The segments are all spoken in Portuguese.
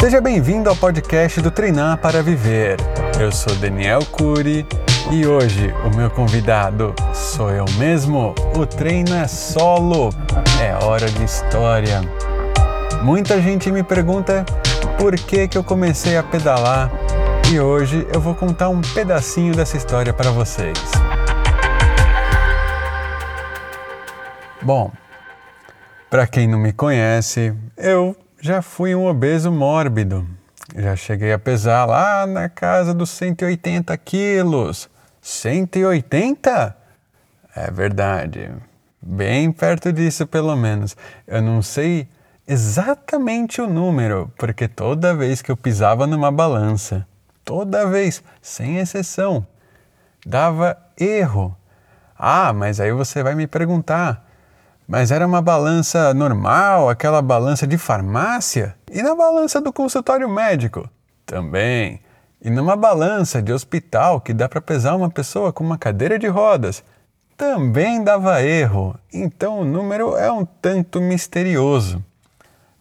Seja bem-vindo ao podcast do Treinar para Viver. Eu sou Daniel Cury e hoje o meu convidado sou eu mesmo. O treino é solo, é hora de história. Muita gente me pergunta por que, que eu comecei a pedalar e hoje eu vou contar um pedacinho dessa história para vocês. Bom, para quem não me conhece, eu já fui um obeso mórbido. Já cheguei a pesar lá na casa dos 180 quilos. 180? É verdade. Bem perto disso, pelo menos. Eu não sei exatamente o número, porque toda vez que eu pisava numa balança, toda vez, sem exceção, dava erro. Ah, mas aí você vai me perguntar mas era uma balança normal, aquela balança de farmácia? E na balança do consultório médico? Também. E numa balança de hospital que dá para pesar uma pessoa com uma cadeira de rodas? Também dava erro. Então o número é um tanto misterioso.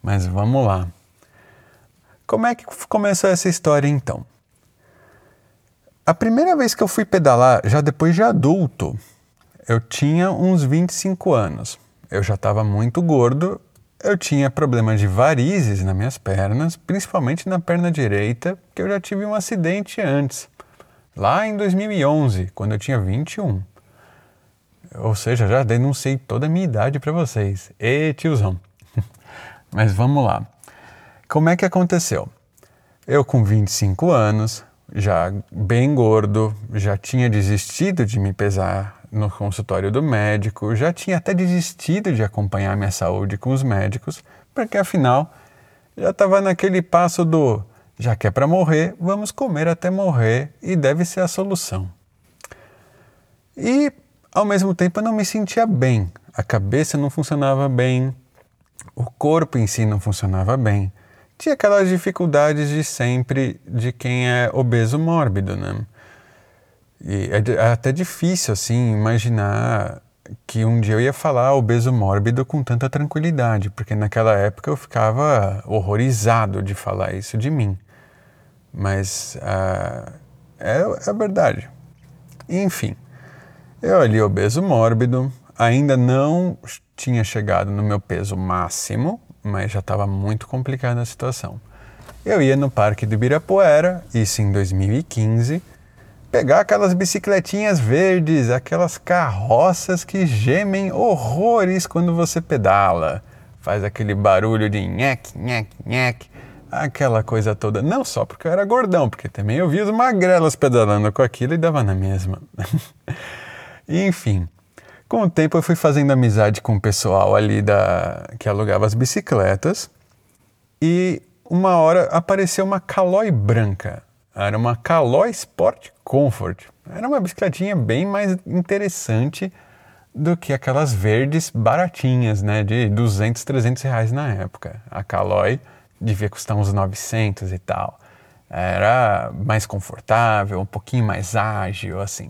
Mas vamos lá. Como é que começou essa história então? A primeira vez que eu fui pedalar, já depois de adulto, eu tinha uns 25 anos eu já estava muito gordo, eu tinha problemas de varizes nas minhas pernas, principalmente na perna direita, que eu já tive um acidente antes, lá em 2011, quando eu tinha 21. Ou seja, já denunciei toda a minha idade para vocês. E tiozão. Mas vamos lá. Como é que aconteceu? Eu com 25 anos, já bem gordo, já tinha desistido de me pesar no consultório do médico, já tinha até desistido de acompanhar minha saúde com os médicos, porque afinal já estava naquele passo do já que é para morrer, vamos comer até morrer e deve ser a solução. E ao mesmo tempo eu não me sentia bem, a cabeça não funcionava bem, o corpo em si não funcionava bem. Tinha aquelas dificuldades de sempre de quem é obeso mórbido, né? E é, é até difícil, assim, imaginar que um dia eu ia falar obeso mórbido com tanta tranquilidade, porque naquela época eu ficava horrorizado de falar isso de mim. Mas uh, é, é verdade. Enfim, eu ali obeso mórbido, ainda não tinha chegado no meu peso máximo, mas já estava muito complicada a situação. Eu ia no Parque do Ibirapuera, isso em 2015, pegar aquelas bicicletinhas verdes, aquelas carroças que gemem horrores quando você pedala. Faz aquele barulho de nhec, nhec, nhec, aquela coisa toda. Não só porque eu era gordão, porque também eu vi os magrelos pedalando com aquilo e dava na mesma. Enfim, com o tempo eu fui fazendo amizade com o pessoal ali da que alugava as bicicletas e uma hora apareceu uma Caloi branca. Era uma Caloi Sport Comfort. Era uma bicicletinha bem mais interessante do que aquelas verdes baratinhas, né, de 200, 300 reais na época. A Caloi devia custar uns 900 e tal. Era mais confortável, um pouquinho mais ágil, assim.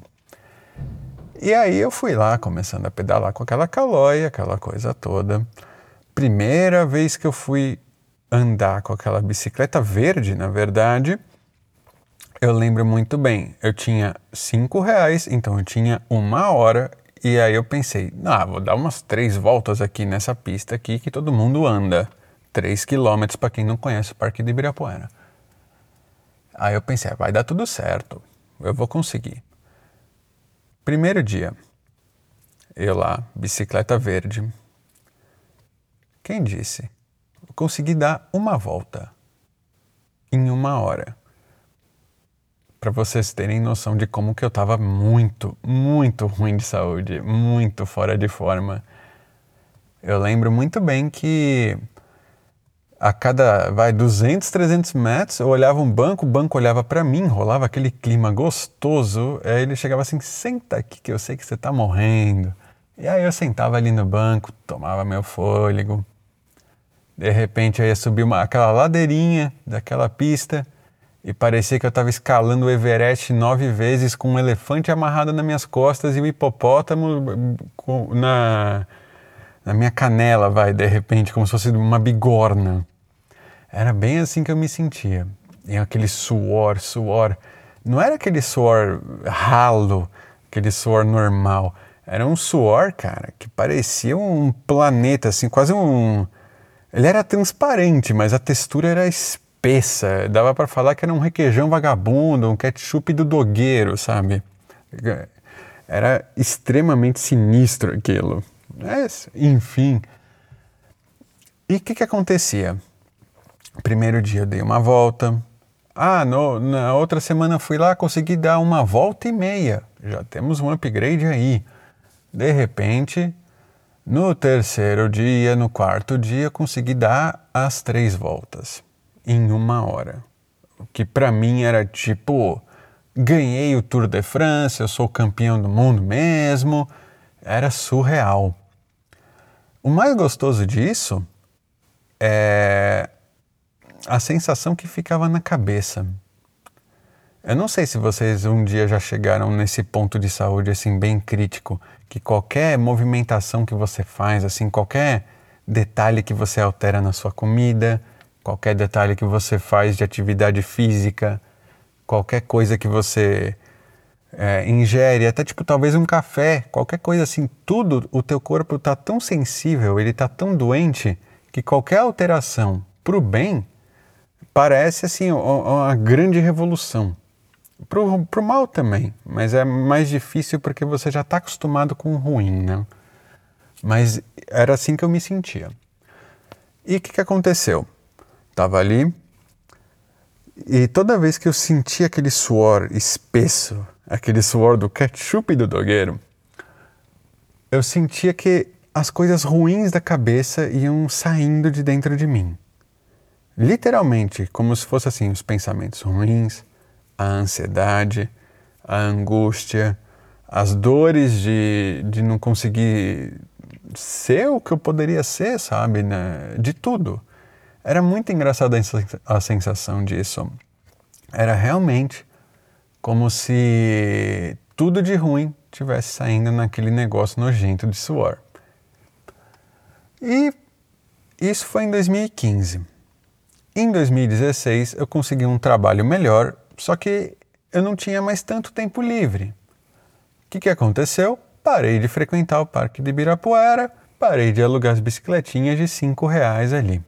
E aí eu fui lá, começando a pedalar com aquela Caloi, aquela coisa toda. Primeira vez que eu fui andar com aquela bicicleta verde, na verdade, eu lembro muito bem. Eu tinha cinco reais, então eu tinha uma hora e aí eu pensei, ah, vou dar umas três voltas aqui nessa pista aqui que todo mundo anda. Três quilômetros para quem não conhece o Parque de Ibirapuera. Aí eu pensei, ah, vai dar tudo certo, eu vou conseguir. Primeiro dia, eu lá, bicicleta verde. Quem disse? Consegui dar uma volta em uma hora para vocês terem noção de como que eu estava muito, muito ruim de saúde, muito fora de forma. Eu lembro muito bem que a cada, vai, 200, 300 metros, eu olhava um banco, o banco olhava para mim, rolava aquele clima gostoso, aí ele chegava assim, senta aqui que eu sei que você está morrendo. E aí eu sentava ali no banco, tomava meu fôlego. De repente eu ia subir uma, aquela ladeirinha daquela pista e parecia que eu estava escalando o Everest nove vezes com um elefante amarrado nas minhas costas e um hipopótamo na, na minha canela, vai, de repente, como se fosse uma bigorna. Era bem assim que eu me sentia. E aquele suor, suor. Não era aquele suor ralo, aquele suor normal. Era um suor, cara, que parecia um planeta, assim, quase um. Ele era transparente, mas a textura era espessa. Dava para falar que era um requeijão vagabundo, um ketchup do dogueiro, sabe? Era extremamente sinistro aquilo. Mas, enfim. E o que, que acontecia? Primeiro dia eu dei uma volta. Ah, no, na outra semana fui lá, consegui dar uma volta e meia. Já temos um upgrade aí. De repente, no terceiro dia, no quarto dia, consegui dar as três voltas em uma hora. Que para mim era tipo, ganhei o Tour de France, eu sou campeão do mundo mesmo. Era surreal. O mais gostoso disso é a sensação que ficava na cabeça. Eu não sei se vocês um dia já chegaram nesse ponto de saúde assim bem crítico, que qualquer movimentação que você faz, assim, qualquer detalhe que você altera na sua comida, qualquer detalhe que você faz de atividade física, qualquer coisa que você é, ingere, até tipo talvez um café, qualquer coisa assim, tudo o teu corpo está tão sensível, ele está tão doente que qualquer alteração para o bem parece assim uma grande revolução. Pro, pro mal também, mas é mais difícil porque você já está acostumado com o ruim, né? Mas era assim que eu me sentia. E o que, que aconteceu? Tava ali e toda vez que eu sentia aquele suor espesso, aquele suor do ketchup do dogueiro, eu sentia que as coisas ruins da cabeça iam saindo de dentro de mim. Literalmente, como se fosse assim, os pensamentos ruins, a ansiedade, a angústia, as dores de, de não conseguir ser o que eu poderia ser, sabe? Né? De tudo. Era muito engraçada a sensação disso. Era realmente como se tudo de ruim tivesse saindo naquele negócio nojento de suor. E isso foi em 2015. Em 2016 eu consegui um trabalho melhor só que eu não tinha mais tanto tempo livre. O que, que aconteceu? Parei de frequentar o Parque de Ibirapuera, parei de alugar as bicicletinhas de cinco reais ali.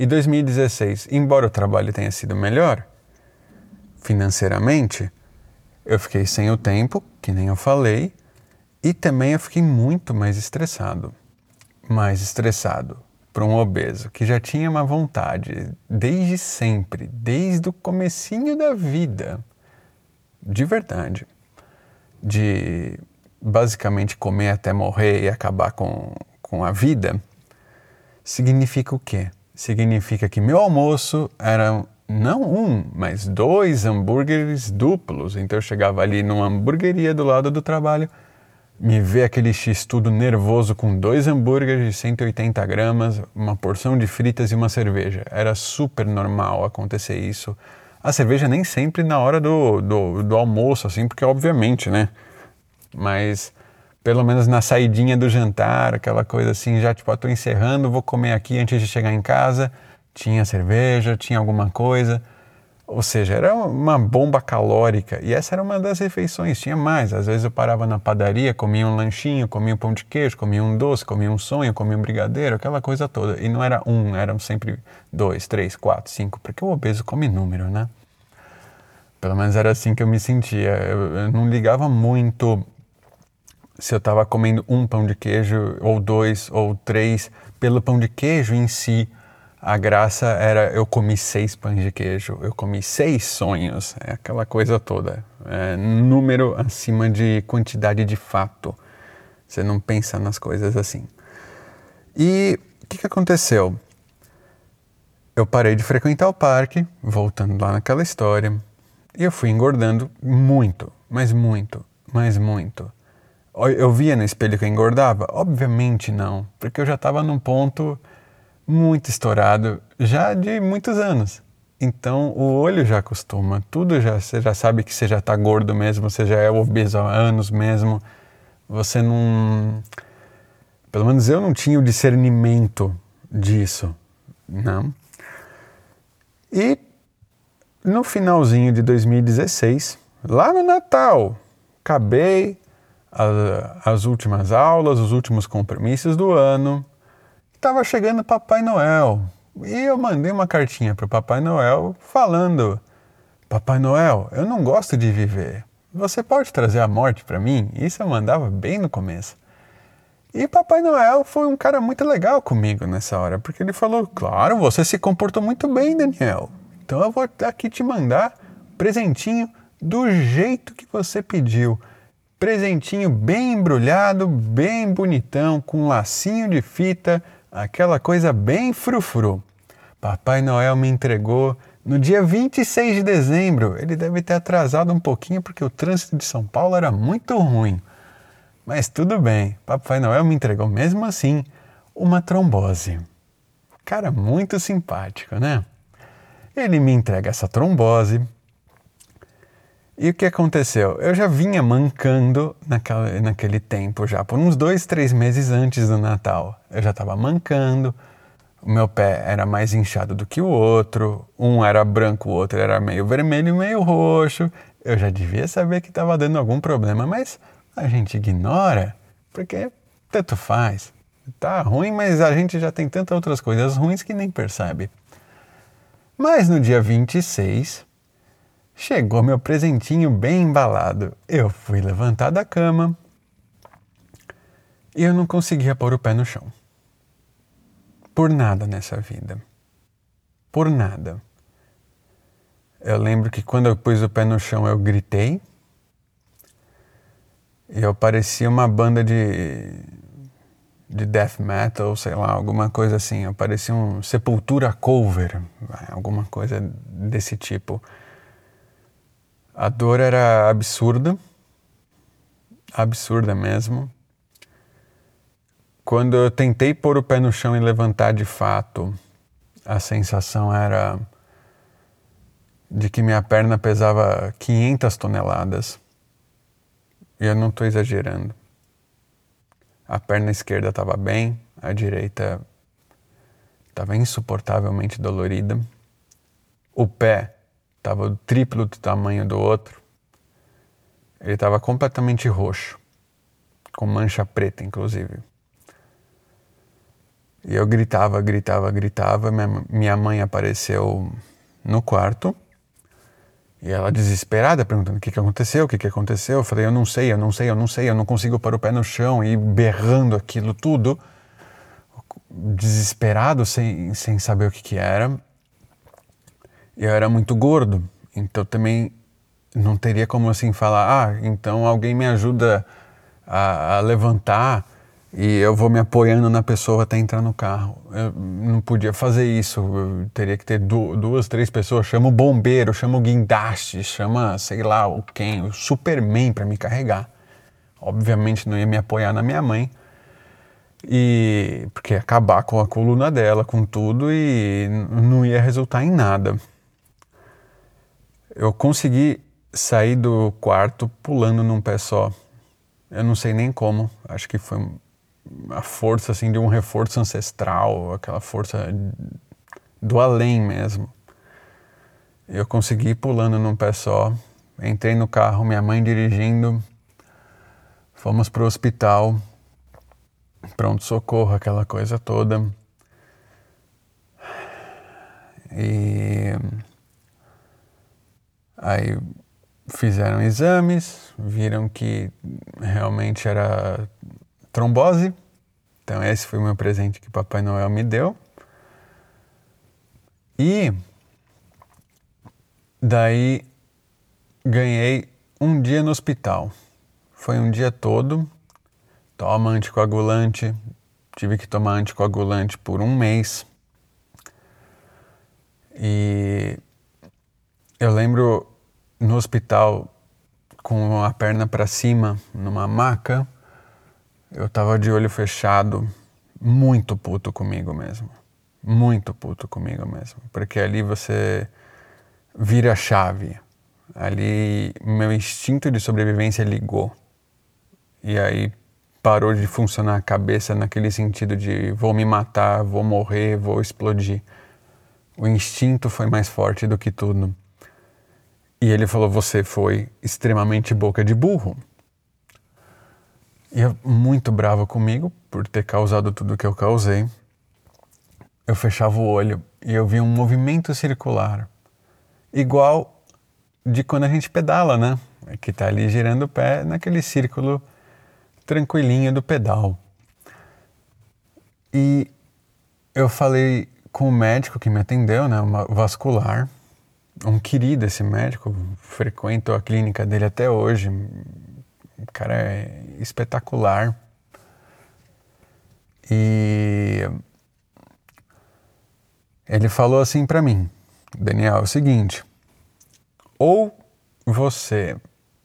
E 2016, embora o trabalho tenha sido melhor, financeiramente, eu fiquei sem o tempo, que nem eu falei, e também eu fiquei muito mais estressado. Mais estressado para um obeso que já tinha uma vontade desde sempre, desde o comecinho da vida, de verdade, de basicamente comer até morrer e acabar com, com a vida, significa o quê? Significa que meu almoço era não um, mas dois hambúrgueres duplos. Então eu chegava ali numa hamburgueria do lado do trabalho, me ver aquele X tudo nervoso com dois hambúrgueres de 180 gramas, uma porção de fritas e uma cerveja. Era super normal acontecer isso. A cerveja nem sempre na hora do, do, do almoço, assim, porque obviamente, né? Mas pelo menos na saidinha do jantar, aquela coisa assim, já tipo, ah, tô encerrando, vou comer aqui antes de chegar em casa. Tinha cerveja, tinha alguma coisa. Ou seja, era uma bomba calórica. E essa era uma das refeições, tinha mais. Às vezes eu parava na padaria, comia um lanchinho, comia um pão de queijo, comia um doce, comia um sonho, comia um brigadeiro, aquela coisa toda. E não era um, eram sempre dois, três, quatro, cinco, porque o obeso come número, né? Pelo menos era assim que eu me sentia. Eu, eu não ligava muito se eu estava comendo um pão de queijo, ou dois, ou três, pelo pão de queijo em si a graça era eu comi seis pães de queijo, eu comi seis sonhos, é aquela coisa toda. É, número acima de quantidade de fato. Você não pensa nas coisas assim. E o que, que aconteceu? Eu parei de frequentar o parque, voltando lá naquela história, e eu fui engordando muito, mas muito, mas muito. Eu via no espelho que eu engordava? Obviamente não, porque eu já estava num ponto muito estourado, já de muitos anos. Então o olho já acostuma, tudo já, você já sabe que você já está gordo mesmo, você já é obeso há anos mesmo. Você não. Pelo menos eu não tinha o discernimento disso, não. E no finalzinho de 2016, lá no Natal, acabei as, as últimas aulas, os últimos compromissos do ano. Estava chegando Papai Noel. E eu mandei uma cartinha para o Papai Noel falando: Papai Noel, eu não gosto de viver. Você pode trazer a morte para mim? Isso eu mandava bem no começo. E Papai Noel foi um cara muito legal comigo nessa hora, porque ele falou: Claro, você se comportou muito bem, Daniel. Então eu vou aqui te mandar presentinho do jeito que você pediu. Presentinho bem embrulhado, bem bonitão, com um lacinho de fita, aquela coisa bem frufru. Papai Noel me entregou no dia 26 de dezembro. Ele deve ter atrasado um pouquinho porque o trânsito de São Paulo era muito ruim. Mas tudo bem, Papai Noel me entregou mesmo assim uma trombose. Cara, muito simpático, né? Ele me entrega essa trombose, e o que aconteceu? Eu já vinha mancando naquela, naquele tempo já, por uns dois, três meses antes do Natal. Eu já estava mancando, o meu pé era mais inchado do que o outro, um era branco, o outro era meio vermelho e meio roxo. Eu já devia saber que estava dando algum problema, mas a gente ignora, porque tanto faz. Tá ruim, mas a gente já tem tantas outras coisas ruins que nem percebe. Mas no dia 26, Chegou meu presentinho bem embalado. Eu fui levantar da cama e eu não conseguia pôr o pé no chão. Por nada nessa vida. Por nada. Eu lembro que quando eu pus o pé no chão eu gritei. E eu parecia uma banda de de death metal, sei lá, alguma coisa assim. Eu parecia um Sepultura cover, alguma coisa desse tipo. A dor era absurda, absurda mesmo. Quando eu tentei pôr o pé no chão e levantar de fato, a sensação era de que minha perna pesava 500 toneladas. E eu não estou exagerando. A perna esquerda estava bem, a direita estava insuportavelmente dolorida. O pé estava triplo do tamanho do outro. Ele estava completamente roxo, com mancha preta, inclusive. E eu gritava, gritava, gritava. Minha mãe apareceu no quarto. E ela desesperada, perguntando o que, que aconteceu, o que, que aconteceu. Eu falei, eu não sei, eu não sei, eu não sei, eu não consigo pôr o pé no chão. E berrando aquilo tudo, desesperado, sem, sem saber o que, que era eu era muito gordo, então também não teria como assim falar, ah, então alguém me ajuda a, a levantar e eu vou me apoiando na pessoa até entrar no carro. Eu não podia fazer isso, eu teria que ter duas, três pessoas, chama o bombeiro, chama o guindaste, chama, sei lá, o quem, o Superman para me carregar. Obviamente não ia me apoiar na minha mãe, e porque ia acabar com a coluna dela, com tudo e não ia resultar em nada eu consegui sair do quarto pulando num pé só. Eu não sei nem como. Acho que foi a força assim de um reforço ancestral, aquela força do além mesmo. Eu consegui pulando num pé só. Entrei no carro, minha mãe dirigindo. Fomos pro hospital. Pronto socorro, aquela coisa toda. E Aí fizeram exames, viram que realmente era trombose. Então esse foi o meu presente que Papai Noel me deu. E daí ganhei um dia no hospital. Foi um dia todo. Toma anticoagulante. Tive que tomar anticoagulante por um mês. E eu lembro no hospital com a perna para cima, numa maca, eu tava de olho fechado, muito puto comigo mesmo. Muito puto comigo mesmo. Porque ali você vira a chave. Ali meu instinto de sobrevivência ligou. E aí parou de funcionar a cabeça naquele sentido de vou me matar, vou morrer, vou explodir. O instinto foi mais forte do que tudo. E ele falou: Você foi extremamente boca de burro. E eu, muito bravo comigo por ter causado tudo que eu causei. Eu fechava o olho e eu via um movimento circular, igual de quando a gente pedala, né? Que tá ali girando o pé naquele círculo tranquilinho do pedal. E eu falei com o médico que me atendeu, né, vascular, um querido esse médico, frequento a clínica dele até hoje, o cara é espetacular. E ele falou assim para mim, Daniel, é o seguinte, ou você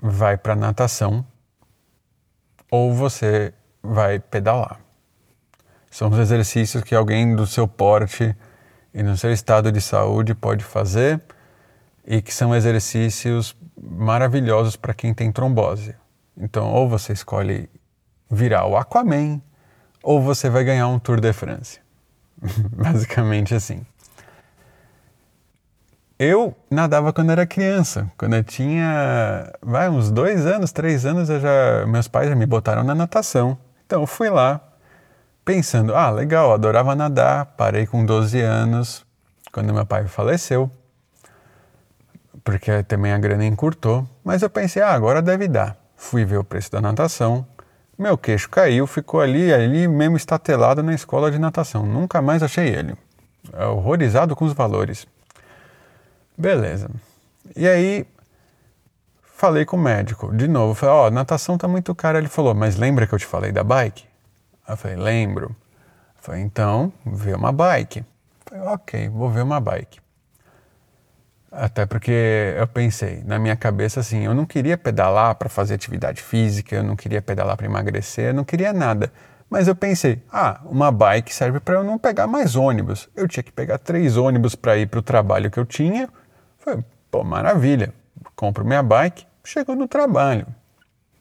vai para natação ou você vai pedalar. São os exercícios que alguém do seu porte e no seu estado de saúde pode fazer e que são exercícios maravilhosos para quem tem trombose. Então, ou você escolhe virar o Aquaman, ou você vai ganhar um Tour de France. Basicamente assim. Eu nadava quando era criança. Quando eu tinha, vai, uns dois anos, três anos, eu já, meus pais já me botaram na natação. Então eu fui lá, pensando, ah, legal, adorava nadar. Parei com 12 anos, quando meu pai faleceu, porque também a grana encurtou. Mas eu pensei, ah, agora deve dar. Fui ver o preço da natação. Meu queixo caiu, ficou ali, ali mesmo estatelado na escola de natação. Nunca mais achei ele. Horrorizado com os valores. Beleza. E aí falei com o médico de novo. Falei, ó, oh, natação tá muito cara. Ele falou, mas lembra que eu te falei da bike? Eu falei, lembro. Eu falei, então, vê uma bike. Eu falei, ok, vou ver uma bike. Até porque eu pensei, na minha cabeça assim, eu não queria pedalar para fazer atividade física, eu não queria pedalar para emagrecer, eu não queria nada. Mas eu pensei, ah, uma bike serve para eu não pegar mais ônibus. Eu tinha que pegar três ônibus para ir para o trabalho que eu tinha. Foi, pô, maravilha. Compro minha bike, chego no trabalho.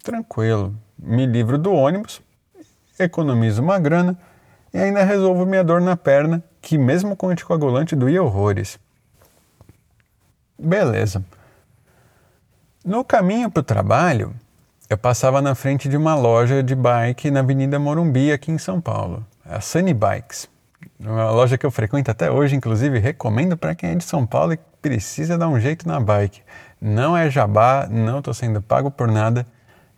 Tranquilo. Me livro do ônibus, economizo uma grana e ainda resolvo minha dor na perna, que mesmo com anticoagulante doía horrores. Beleza. No caminho para o trabalho, eu passava na frente de uma loja de bike na Avenida Morumbi, aqui em São Paulo, a Sunny Bikes. Uma loja que eu frequento até hoje, inclusive recomendo para quem é de São Paulo e precisa dar um jeito na bike. Não é jabá, não estou sendo pago por nada.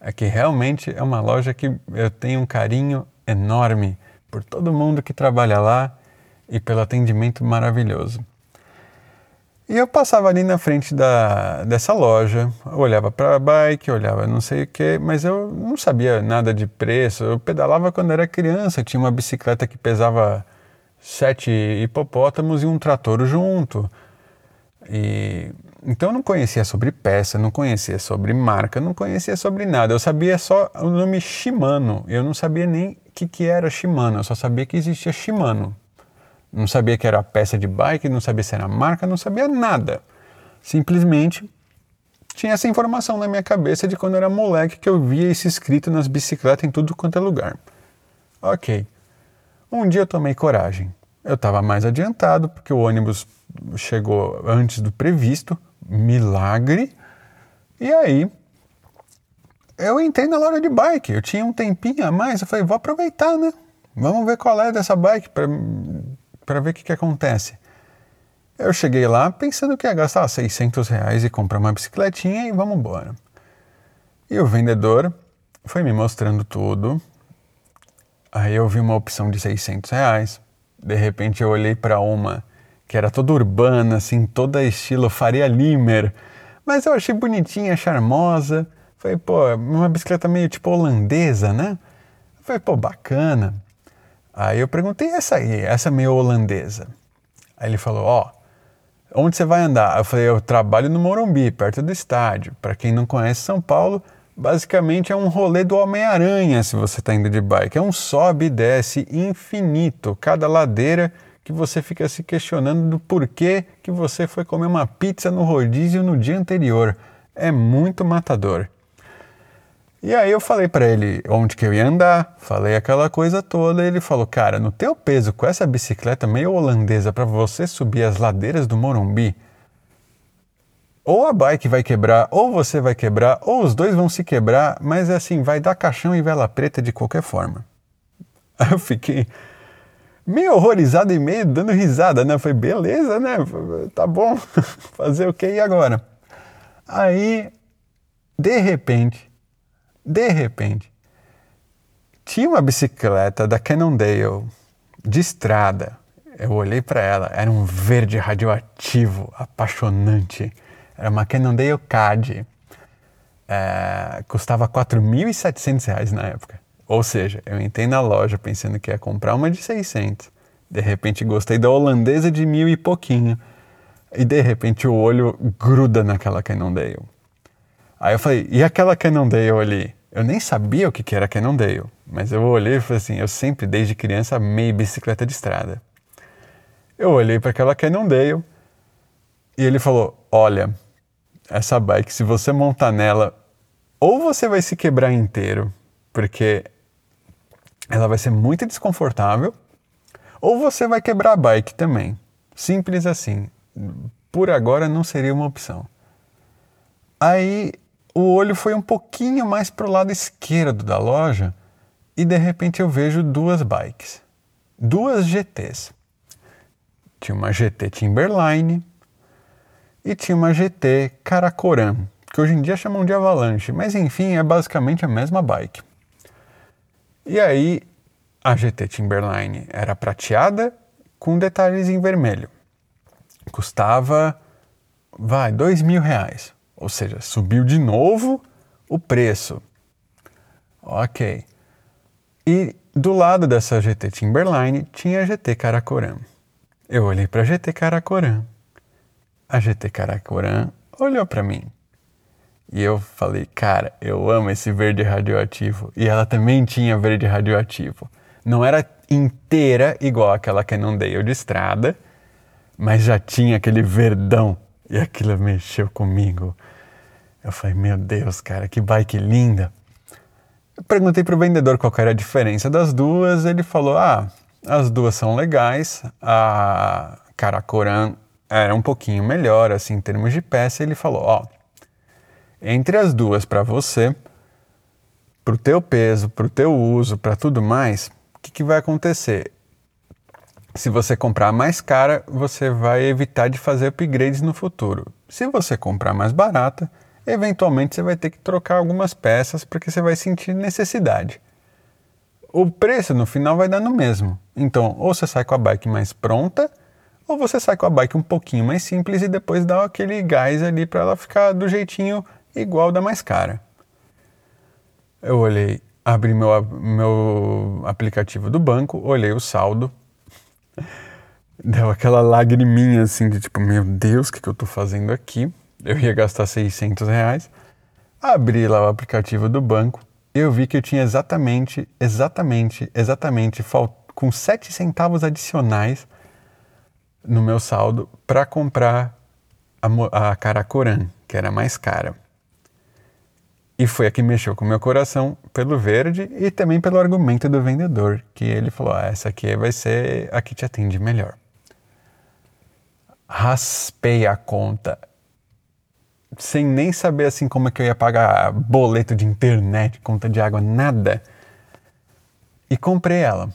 É que realmente é uma loja que eu tenho um carinho enorme por todo mundo que trabalha lá e pelo atendimento maravilhoso. E eu passava ali na frente da, dessa loja, olhava para a bike, olhava não sei o que, mas eu não sabia nada de preço. Eu pedalava quando era criança, tinha uma bicicleta que pesava sete hipopótamos e um trator junto. E então eu não conhecia sobre peça, não conhecia sobre marca, não conhecia sobre nada. Eu sabia só o nome Shimano. Eu não sabia nem o que, que era Shimano, eu só sabia que existia Shimano. Não sabia que era peça de bike, não sabia se era marca, não sabia nada. Simplesmente tinha essa informação na minha cabeça de quando eu era moleque que eu via isso escrito nas bicicletas em tudo quanto é lugar. Ok. Um dia eu tomei coragem. Eu estava mais adiantado porque o ônibus chegou antes do previsto, milagre. E aí eu entrei na loja de bike. Eu tinha um tempinho a mais. Eu falei, vou aproveitar, né? Vamos ver qual é dessa bike para ver o que, que acontece. Eu cheguei lá pensando que ia gastar 600 reais e comprar uma bicicletinha e vamos embora. E o vendedor foi me mostrando tudo. Aí eu vi uma opção de 600 reais. De repente eu olhei para uma que era toda urbana, assim, toda estilo Faria Limer. Mas eu achei bonitinha, charmosa. Falei, pô, uma bicicleta meio tipo holandesa, né? Falei, pô, bacana. Aí eu perguntei essa aí, essa meio holandesa. Aí ele falou, ó, oh, onde você vai andar? Eu falei, eu trabalho no Morumbi, perto do estádio. Para quem não conhece São Paulo, Basicamente é um rolê do Homem-Aranha se você está indo de bike. É um sobe e desce infinito. Cada ladeira que você fica se questionando do porquê que você foi comer uma pizza no rodízio no dia anterior. É muito matador. E aí eu falei para ele onde que eu ia andar, falei aquela coisa toda, ele falou: "Cara, no teu peso com essa bicicleta meio holandesa para você subir as ladeiras do Morumbi, ou a bike vai quebrar, ou você vai quebrar, ou os dois vão se quebrar, mas assim, vai dar caixão e vela preta de qualquer forma. Aí eu fiquei meio horrorizado e meio dando risada, né? Foi beleza, né? Tá bom, fazer o que e agora? Aí, de repente, de repente, tinha uma bicicleta da Cannondale de estrada. Eu olhei para ela, era um verde radioativo, apaixonante era uma Cannondale CAD. É, custava 4.700 reais na época. Ou seja, eu entrei na loja pensando que ia comprar uma de 600. De repente gostei da holandesa de mil e pouquinho. E de repente o olho gruda naquela Cannondale. Aí eu falei, e aquela Cannondale ali? Eu nem sabia o que, que era Cannondale, mas eu olhei e falei assim, eu sempre desde criança amei bicicleta de estrada. Eu olhei para aquela Cannondale e ele falou, olha, essa bike, se você montar nela, ou você vai se quebrar inteiro, porque ela vai ser muito desconfortável, ou você vai quebrar a bike também. Simples assim. Por agora não seria uma opção. Aí o olho foi um pouquinho mais para o lado esquerdo da loja e de repente eu vejo duas bikes. Duas GTs. Tinha uma GT Timberline e tinha uma GT Karakoram, que hoje em dia chamam de Avalanche, mas enfim, é basicamente a mesma bike. E aí, a GT Timberline era prateada com detalhes em vermelho. Custava, vai, dois mil reais. Ou seja, subiu de novo o preço. Ok. E do lado dessa GT Timberline tinha a GT Karakoram. Eu olhei para a GT Karakoram a GT Caracorã olhou para mim. E eu falei, cara, eu amo esse verde radioativo. E ela também tinha verde radioativo. Não era inteira igual aquela que não dei de estrada, mas já tinha aquele verdão. E aquilo mexeu comigo. Eu falei, meu Deus, cara, que bike linda. Eu perguntei pro vendedor qual era a diferença das duas. Ele falou, ah, as duas são legais. A Caracoran era um pouquinho melhor, assim, em termos de peça, ele falou, ó, entre as duas para você, para o teu peso, para o teu uso, para tudo mais, o que, que vai acontecer? Se você comprar mais cara, você vai evitar de fazer upgrades no futuro. Se você comprar mais barata, eventualmente você vai ter que trocar algumas peças porque você vai sentir necessidade. O preço no final vai dar no mesmo. Então, ou você sai com a bike mais pronta, ou você sai com a bike um pouquinho mais simples e depois dá aquele gás ali para ela ficar do jeitinho igual da mais cara. Eu olhei, abri meu, meu aplicativo do banco, olhei o saldo, deu aquela lagriminha assim de tipo, meu Deus, o que, que eu estou fazendo aqui? Eu ia gastar 600 reais. Abri lá o aplicativo do banco, eu vi que eu tinha exatamente, exatamente, exatamente, com 7 centavos adicionais no meu saldo para comprar a, a Caracoran, que era mais cara. E foi a que mexeu com o meu coração pelo verde e também pelo argumento do vendedor, que ele falou: ah, essa aqui vai ser a que te atende melhor. Raspei a conta sem nem saber assim como é que eu ia pagar boleto de internet, conta de água, nada. E comprei ela.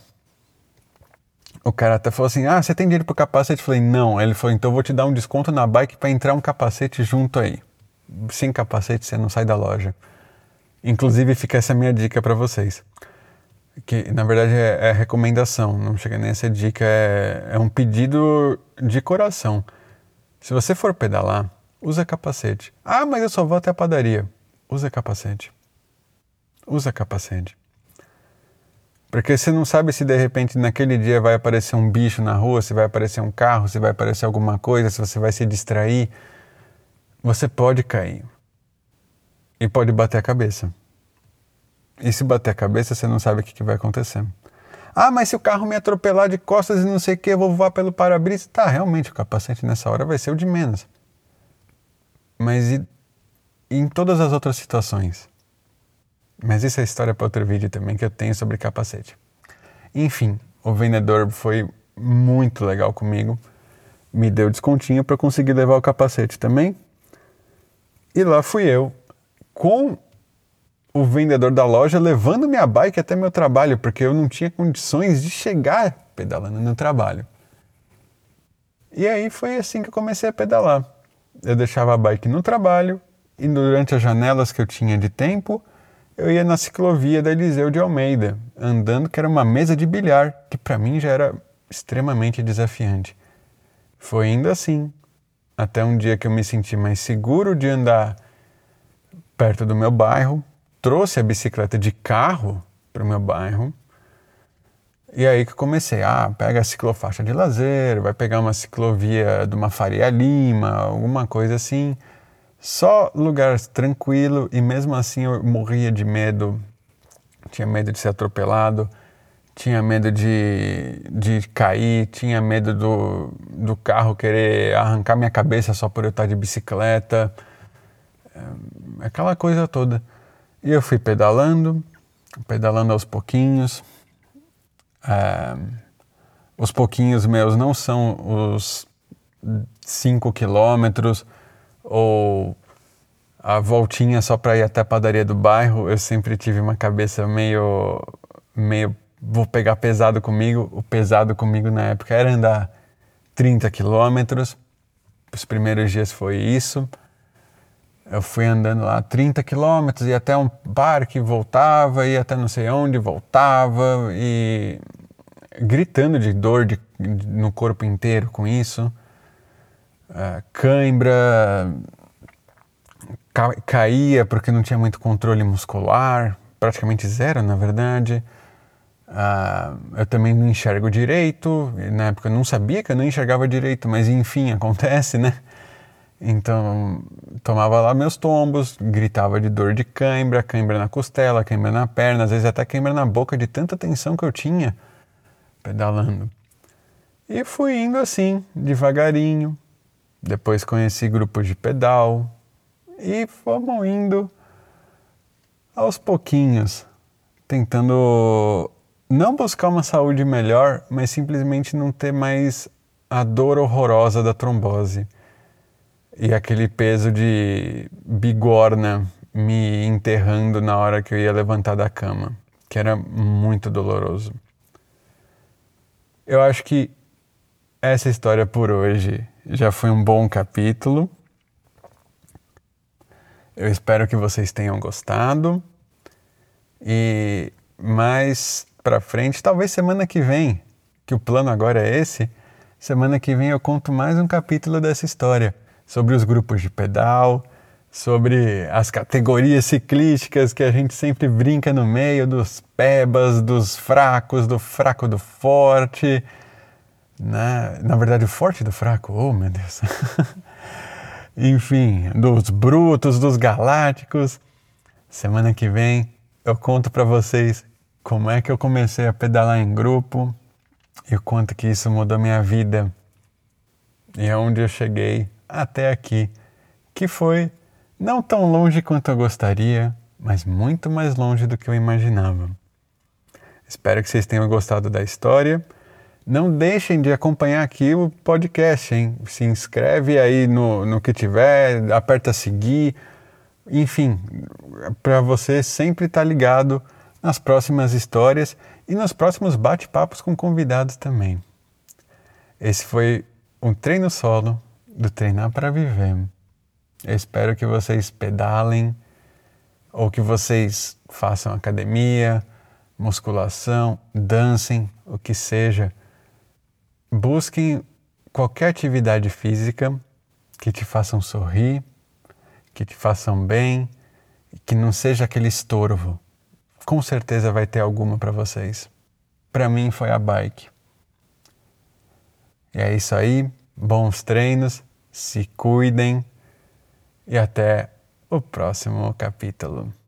O cara até falou assim: Ah, você tem dinheiro pro capacete? Eu falei: Não. Ele falou: Então eu vou te dar um desconto na bike para entrar um capacete junto aí. Sem capacete você não sai da loja. Inclusive, fica essa minha dica para vocês. Que na verdade é, é, recomendação, não chega nem a ser dica, é, é um pedido de coração. Se você for pedalar, usa capacete. Ah, mas eu só vou até a padaria. Usa capacete. Usa capacete. Porque você não sabe se de repente naquele dia vai aparecer um bicho na rua, se vai aparecer um carro, se vai aparecer alguma coisa, se você vai se distrair. Você pode cair. e pode bater a cabeça. E se bater a cabeça, você não sabe o que, vai acontecer. Ah, mas se o carro me atropelar de costas e não sei o que, eu vou voar pelo para-brisa. Tá, realmente, o capacete nessa hora vai ser o de menos. Mas e, e em todas as outras situações? Mas isso é história para outro vídeo também que eu tenho sobre capacete. Enfim, o vendedor foi muito legal comigo. Me deu descontinho para conseguir levar o capacete também. E lá fui eu, com o vendedor da loja levando minha bike até meu trabalho, porque eu não tinha condições de chegar pedalando no trabalho. E aí foi assim que eu comecei a pedalar. Eu deixava a bike no trabalho e durante as janelas que eu tinha de tempo, eu ia na ciclovia da Eliseu de Almeida, andando que era uma mesa de bilhar, que para mim já era extremamente desafiante. Foi indo assim, até um dia que eu me senti mais seguro de andar perto do meu bairro, trouxe a bicicleta de carro para o meu bairro. E aí que comecei, ah, pega a ciclofaixa de lazer, vai pegar uma ciclovia de uma Faria Lima, alguma coisa assim. Só lugar tranquilo e mesmo assim eu morria de medo, tinha medo de ser atropelado, tinha medo de, de cair, tinha medo do, do carro querer arrancar minha cabeça só por eu estar de bicicleta, é, aquela coisa toda. E eu fui pedalando, pedalando aos pouquinhos. Os pouquinhos meus não são os 5 quilômetros ou a voltinha só para ir até a padaria do bairro. Eu sempre tive uma cabeça meio, meio vou pegar pesado comigo. O pesado comigo na época era andar 30 quilômetros. Os primeiros dias foi isso. Eu fui andando lá 30 quilômetros, ia até um parque, voltava, ia até não sei onde, voltava e gritando de dor de, de, no corpo inteiro com isso. Uh, cãibra, ca, caía porque não tinha muito controle muscular, praticamente zero na verdade. Uh, eu também não enxergo direito, na época eu não sabia que eu não enxergava direito, mas enfim, acontece, né? Então, tomava lá meus tombos, gritava de dor de cãibra, cãibra na costela, cãibra na perna, às vezes até cãibra na boca, de tanta tensão que eu tinha pedalando. E fui indo assim, devagarinho. Depois conheci grupos de pedal e fomos indo aos pouquinhos, tentando não buscar uma saúde melhor, mas simplesmente não ter mais a dor horrorosa da trombose e aquele peso de bigorna me enterrando na hora que eu ia levantar da cama, que era muito doloroso. Eu acho que essa história por hoje já foi um bom capítulo. Eu espero que vocês tenham gostado. E mais para frente, talvez semana que vem, que o plano agora é esse, semana que vem eu conto mais um capítulo dessa história sobre os grupos de pedal, sobre as categorias ciclísticas que a gente sempre brinca no meio dos pebas, dos fracos, do fraco do forte. Na, na verdade, o forte do fraco, oh meu Deus. Enfim, dos brutos, dos galácticos. Semana que vem eu conto para vocês como é que eu comecei a pedalar em grupo e o quanto que isso mudou minha vida e aonde eu cheguei até aqui, que foi não tão longe quanto eu gostaria, mas muito mais longe do que eu imaginava. Espero que vocês tenham gostado da história. Não deixem de acompanhar aqui o podcast, hein? Se inscreve aí no, no que tiver, aperta seguir, enfim, para você sempre estar tá ligado nas próximas histórias e nos próximos bate-papos com convidados também. Esse foi um treino solo do Treinar para Viver. Eu espero que vocês pedalem ou que vocês façam academia, musculação, dancem, o que seja. Busquem qualquer atividade física que te façam sorrir, que te façam bem, que não seja aquele estorvo. Com certeza vai ter alguma para vocês. Para mim foi a bike. E é isso aí, bons treinos se cuidem e até o próximo capítulo.